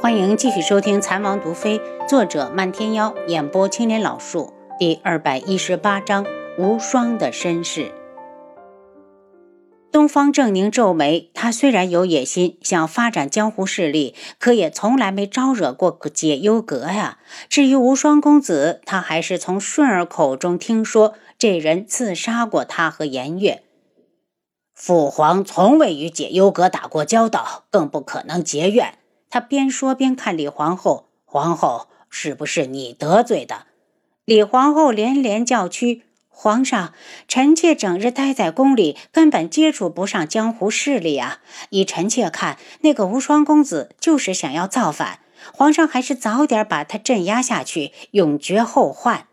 欢迎继续收听《残王毒妃》，作者漫天妖，演播青莲老树，第二百一十八章无双的身世。东方正宁皱眉，他虽然有野心，想发展江湖势力，可也从来没招惹过解忧阁呀。至于无双公子，他还是从顺儿口中听说，这人刺杀过他和颜月。父皇从未与解忧阁打过交道，更不可能结怨。他边说边看李皇后：“皇后，是不是你得罪的？”李皇后连连叫屈：“皇上，臣妾整日待在宫里，根本接触不上江湖势力啊！以臣妾看，那个无双公子就是想要造反，皇上还是早点把他镇压下去，永绝后患。”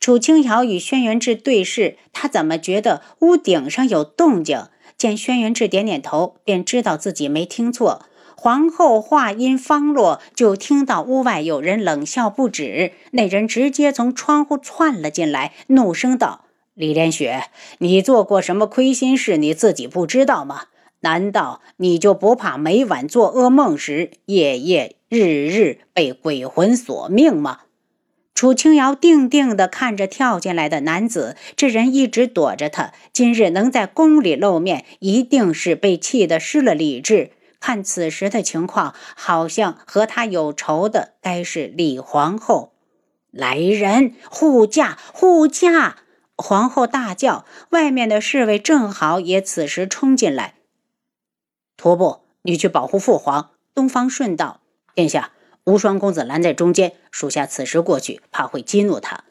楚清瑶与轩辕志对视，他怎么觉得屋顶上有动静？见轩辕志点点头，便知道自己没听错。皇后话音方落，就听到屋外有人冷笑不止。那人直接从窗户窜了进来，怒声道：“李连雪，你做过什么亏心事？你自己不知道吗？难道你就不怕每晚做噩梦时，夜夜日日被鬼魂索命吗？”楚清瑶定定地看着跳进来的男子，这人一直躲着他，今日能在宫里露面，一定是被气得失了理智。看此时的情况，好像和他有仇的该是李皇后。来人，护驾！护驾！皇后大叫。外面的侍卫正好也此时冲进来。徒步，你去保护父皇。东方顺道：殿下，无双公子拦在中间，属下此时过去，怕会激怒他。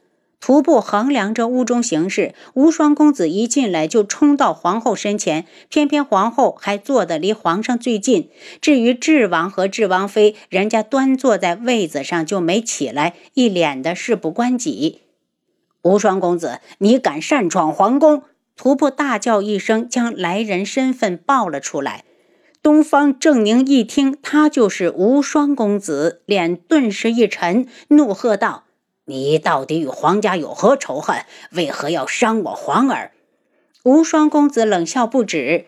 徒步衡量着屋中形势，无双公子一进来就冲到皇后身前，偏偏皇后还坐得离皇上最近。至于智王和智王妃，人家端坐在位子上就没起来，一脸的事不关己。无双公子，你敢擅闯皇宫！徒步大叫一声，将来人身份报了出来。东方正宁一听他就是无双公子，脸顿时一沉，怒喝道。你到底与皇家有何仇恨？为何要伤我皇儿？无双公子冷笑不止。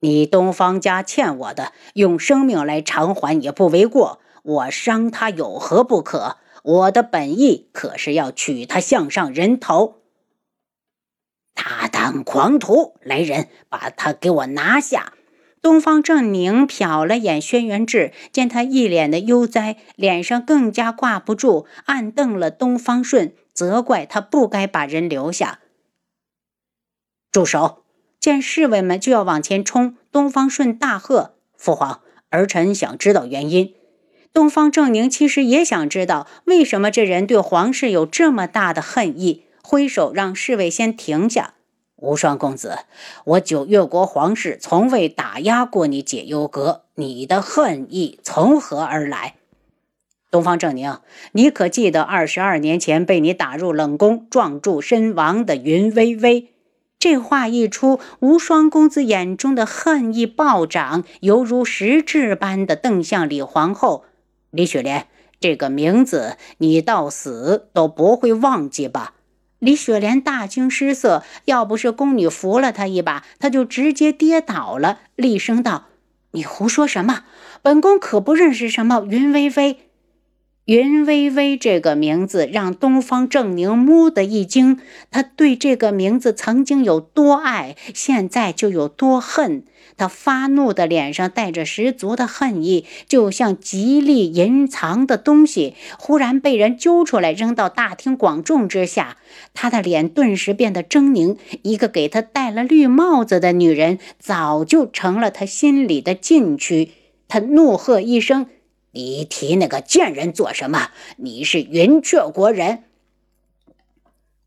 你东方家欠我的，用生命来偿还也不为过。我伤他有何不可？我的本意可是要取他项上人头。大胆狂徒！来人，把他给我拿下！东方正宁瞟了眼轩辕志，见他一脸的悠哉，脸上更加挂不住，暗瞪了东方顺，责怪他不该把人留下。住手！见侍卫们就要往前冲，东方顺大喝：“父皇，儿臣想知道原因。”东方正宁其实也想知道为什么这人对皇室有这么大的恨意，挥手让侍卫先停下。无双公子，我九月国皇室从未打压过你解忧阁，你的恨意从何而来？东方正宁，你可记得二十二年前被你打入冷宫、撞柱身亡的云微微？这话一出，无双公子眼中的恨意暴涨，犹如实质般的瞪向李皇后。李雪莲，这个名字你到死都不会忘记吧？李雪莲大惊失色，要不是宫女扶了她一把，她就直接跌倒了，厉声道：“你胡说什么？本宫可不认识什么云微微。”云微微这个名字让东方正宁木的一惊，他对这个名字曾经有多爱，现在就有多恨。他发怒的脸上带着十足的恨意，就像极力隐藏的东西忽然被人揪出来扔到大庭广众之下。他的脸顿时变得狰狞，一个给他戴了绿帽子的女人早就成了他心里的禁区。他怒喝一声。你提那个贱人做什么？你是云雀国人。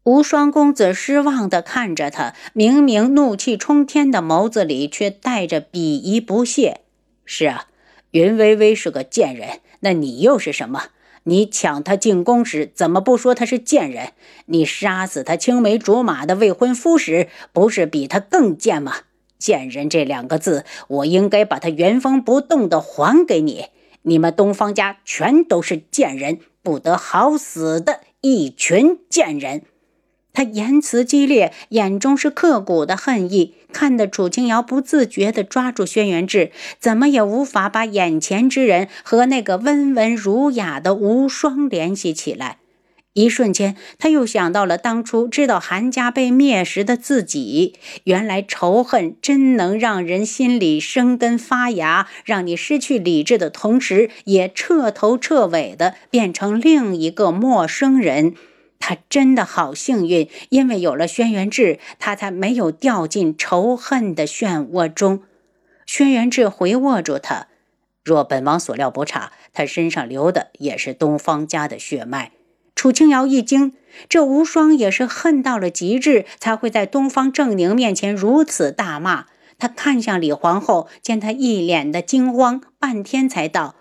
无双公子失望地看着他，明明怒气冲天的眸子里却带着鄙夷不屑。是啊，云微微是个贱人，那你又是什么？你抢她进宫时，怎么不说她是贱人？你杀死她青梅竹马的未婚夫时，不是比她更贱吗？贱人这两个字，我应该把她原封不动地还给你。你们东方家全都是贱人，不得好死的一群贱人！他言辞激烈，眼中是刻骨的恨意，看得楚清瑶不自觉地抓住轩辕志，怎么也无法把眼前之人和那个温文儒雅的无双联系起来。一瞬间，他又想到了当初知道韩家被灭时的自己。原来仇恨真能让人心里生根发芽，让你失去理智的同时，也彻头彻尾的变成另一个陌生人。他真的好幸运，因为有了轩辕志，他才没有掉进仇恨的漩涡中。轩辕志回握住他，若本王所料不差，他身上流的也是东方家的血脉。楚清瑶一惊，这无双也是恨到了极致，才会在东方正宁面前如此大骂。他看向李皇后，见她一脸的惊慌，半天才道：“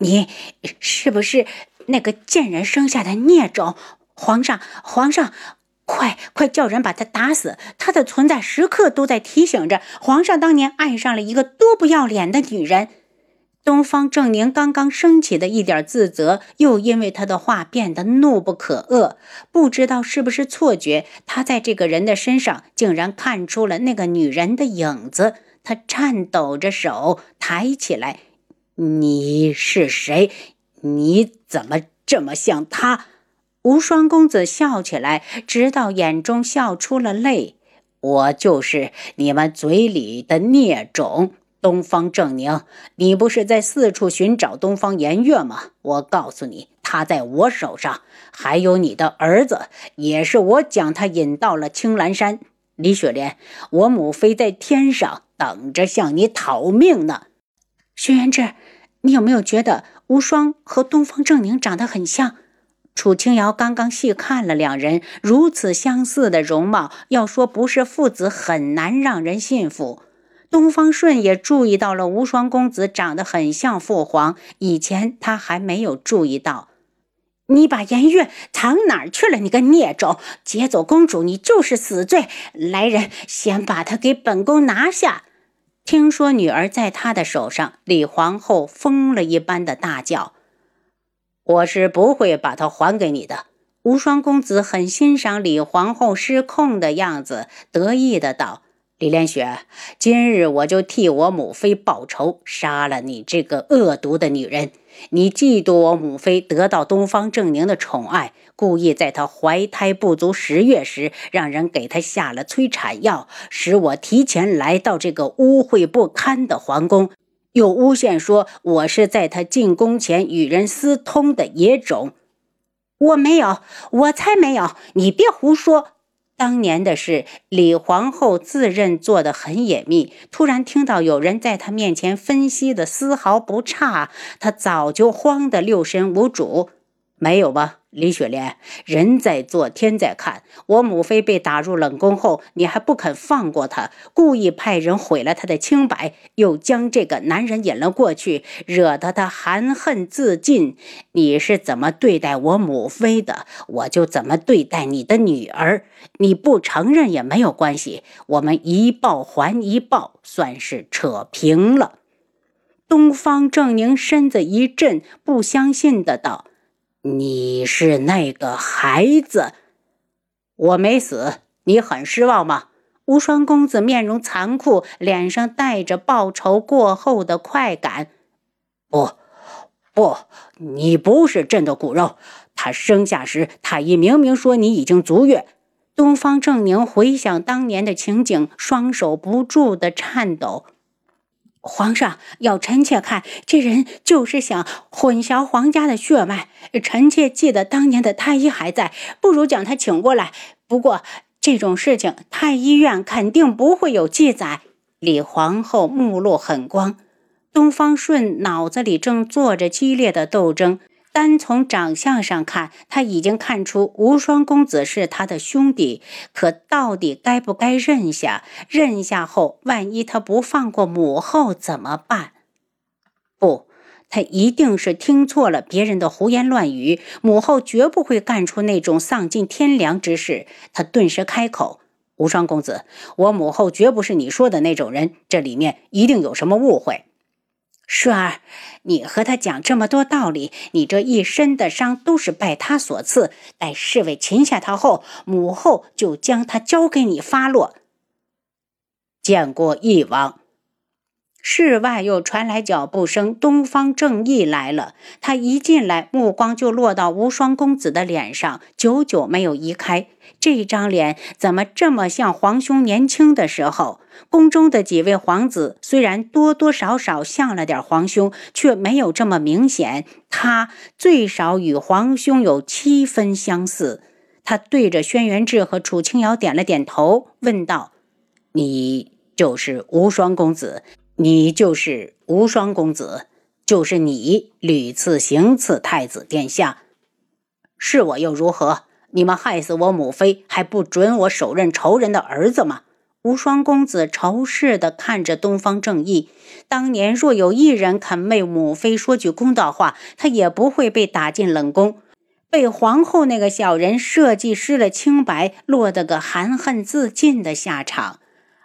你是不是那个贱人生下的孽种？皇上，皇上，快快叫人把他打死！他的存在时刻都在提醒着皇上，当年爱上了一个多不要脸的女人。”东方正宁刚刚升起的一点自责，又因为他的话变得怒不可遏。不知道是不是错觉，他在这个人的身上竟然看出了那个女人的影子。他颤抖着手抬起来：“你是谁？你怎么这么像他？”无双公子笑起来，直到眼中笑出了泪：“我就是你们嘴里的孽种。”东方正宁，你不是在四处寻找东方颜月吗？我告诉你，他在我手上。还有你的儿子，也是我将他引到了青兰山。李雪莲，我母妃在天上等着向你讨命呢。轩辕志，你有没有觉得无双和东方正宁长得很像？楚清瑶刚刚细看了两人如此相似的容貌，要说不是父子，很难让人信服。东方顺也注意到了无双公子长得很像父皇，以前他还没有注意到。你把颜月藏哪儿去了？你个孽种！劫走公主，你就是死罪！来人，先把她给本宫拿下！听说女儿在他的手上，李皇后疯了一般的大叫：“我是不会把她还给你的！”无双公子很欣赏李皇后失控的样子，得意的道。李连雪，今日我就替我母妃报仇，杀了你这个恶毒的女人！你嫉妒我母妃得到东方正宁的宠爱，故意在她怀胎不足十月时，让人给她下了催产药，使我提前来到这个污秽不堪的皇宫，又诬陷说我是在她进宫前与人私通的野种。我没有，我才没有！你别胡说！当年的事，李皇后自认做得很隐秘，突然听到有人在她面前分析的丝毫不差，她早就慌得六神无主。没有吧？李雪莲，人在做，天在看。我母妃被打入冷宫后，你还不肯放过她，故意派人毁了她的清白，又将这个男人引了过去，惹得她含恨自尽。你是怎么对待我母妃的，我就怎么对待你的女儿。你不承认也没有关系，我们一报还一报，算是扯平了。东方正宁身子一震，不相信的道。你是那个孩子，我没死，你很失望吗？无双公子面容残酷，脸上带着报仇过后的快感。不，不，你不是朕的骨肉。他生下时，太医明明说你已经足月。东方正宁回想当年的情景，双手不住的颤抖。皇上要臣妾看，这人就是想混淆皇家的血脉。臣妾记得当年的太医还在，不如将他请过来。不过这种事情，太医院肯定不会有记载。李皇后目露狠光，东方顺脑子里正做着激烈的斗争。单从长相上看，他已经看出无双公子是他的兄弟，可到底该不该认下？认下后，万一他不放过母后怎么办？不，他一定是听错了别人的胡言乱语。母后绝不会干出那种丧尽天良之事。他顿时开口：“无双公子，我母后绝不是你说的那种人，这里面一定有什么误会。”顺儿，你和他讲这么多道理，你这一身的伤都是拜他所赐。待侍卫擒下他后，母后就将他交给你发落。见过义王。室外又传来脚步声，东方正义来了。他一进来，目光就落到无双公子的脸上，久久没有移开。这张脸怎么这么像皇兄年轻的时候？宫中的几位皇子虽然多多少少像了点皇兄，却没有这么明显。他最少与皇兄有七分相似。他对着轩辕志和楚清瑶点了点头，问道：“你就是无双公子？”你就是无双公子，就是你屡次行刺太子殿下，是我又如何？你们害死我母妃，还不准我手刃仇人的儿子吗？无双公子仇视地看着东方正义。当年若有一人肯为母妃说句公道话，他也不会被打进冷宫，被皇后那个小人设计失了清白，落得个含恨自尽的下场。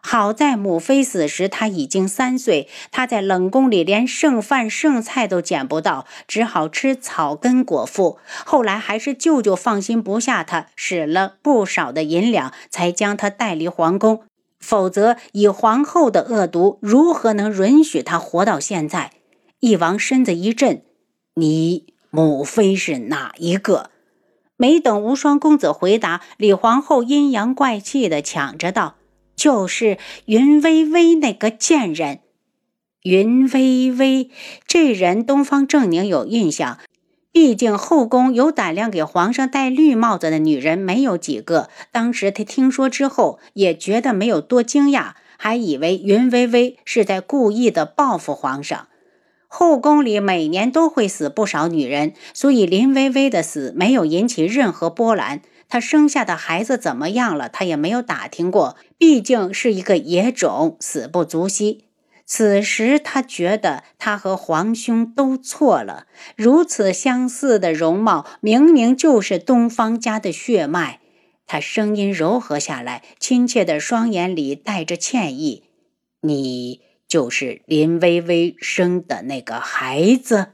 好在母妃死时他已经三岁，他在冷宫里连剩饭剩菜都捡不到，只好吃草根果腹。后来还是舅舅放心不下他，使了不少的银两，才将他带离皇宫。否则，以皇后的恶毒，如何能允许他活到现在？翼王身子一震：“你母妃是哪一个？”没等无双公子回答，李皇后阴阳怪气地抢着道。就是云微微那个贱人，云微微这人，东方正宁有印象。毕竟后宫有胆量给皇上戴绿帽子的女人没有几个。当时他听说之后，也觉得没有多惊讶，还以为云微微是在故意的报复皇上。后宫里每年都会死不少女人，所以林微微的死没有引起任何波澜。她生下的孩子怎么样了？他也没有打听过，毕竟是一个野种，死不足惜。此时他觉得他和皇兄都错了，如此相似的容貌，明明就是东方家的血脉。他声音柔和下来，亲切的双眼里带着歉意：“你就是林微微生的那个孩子。”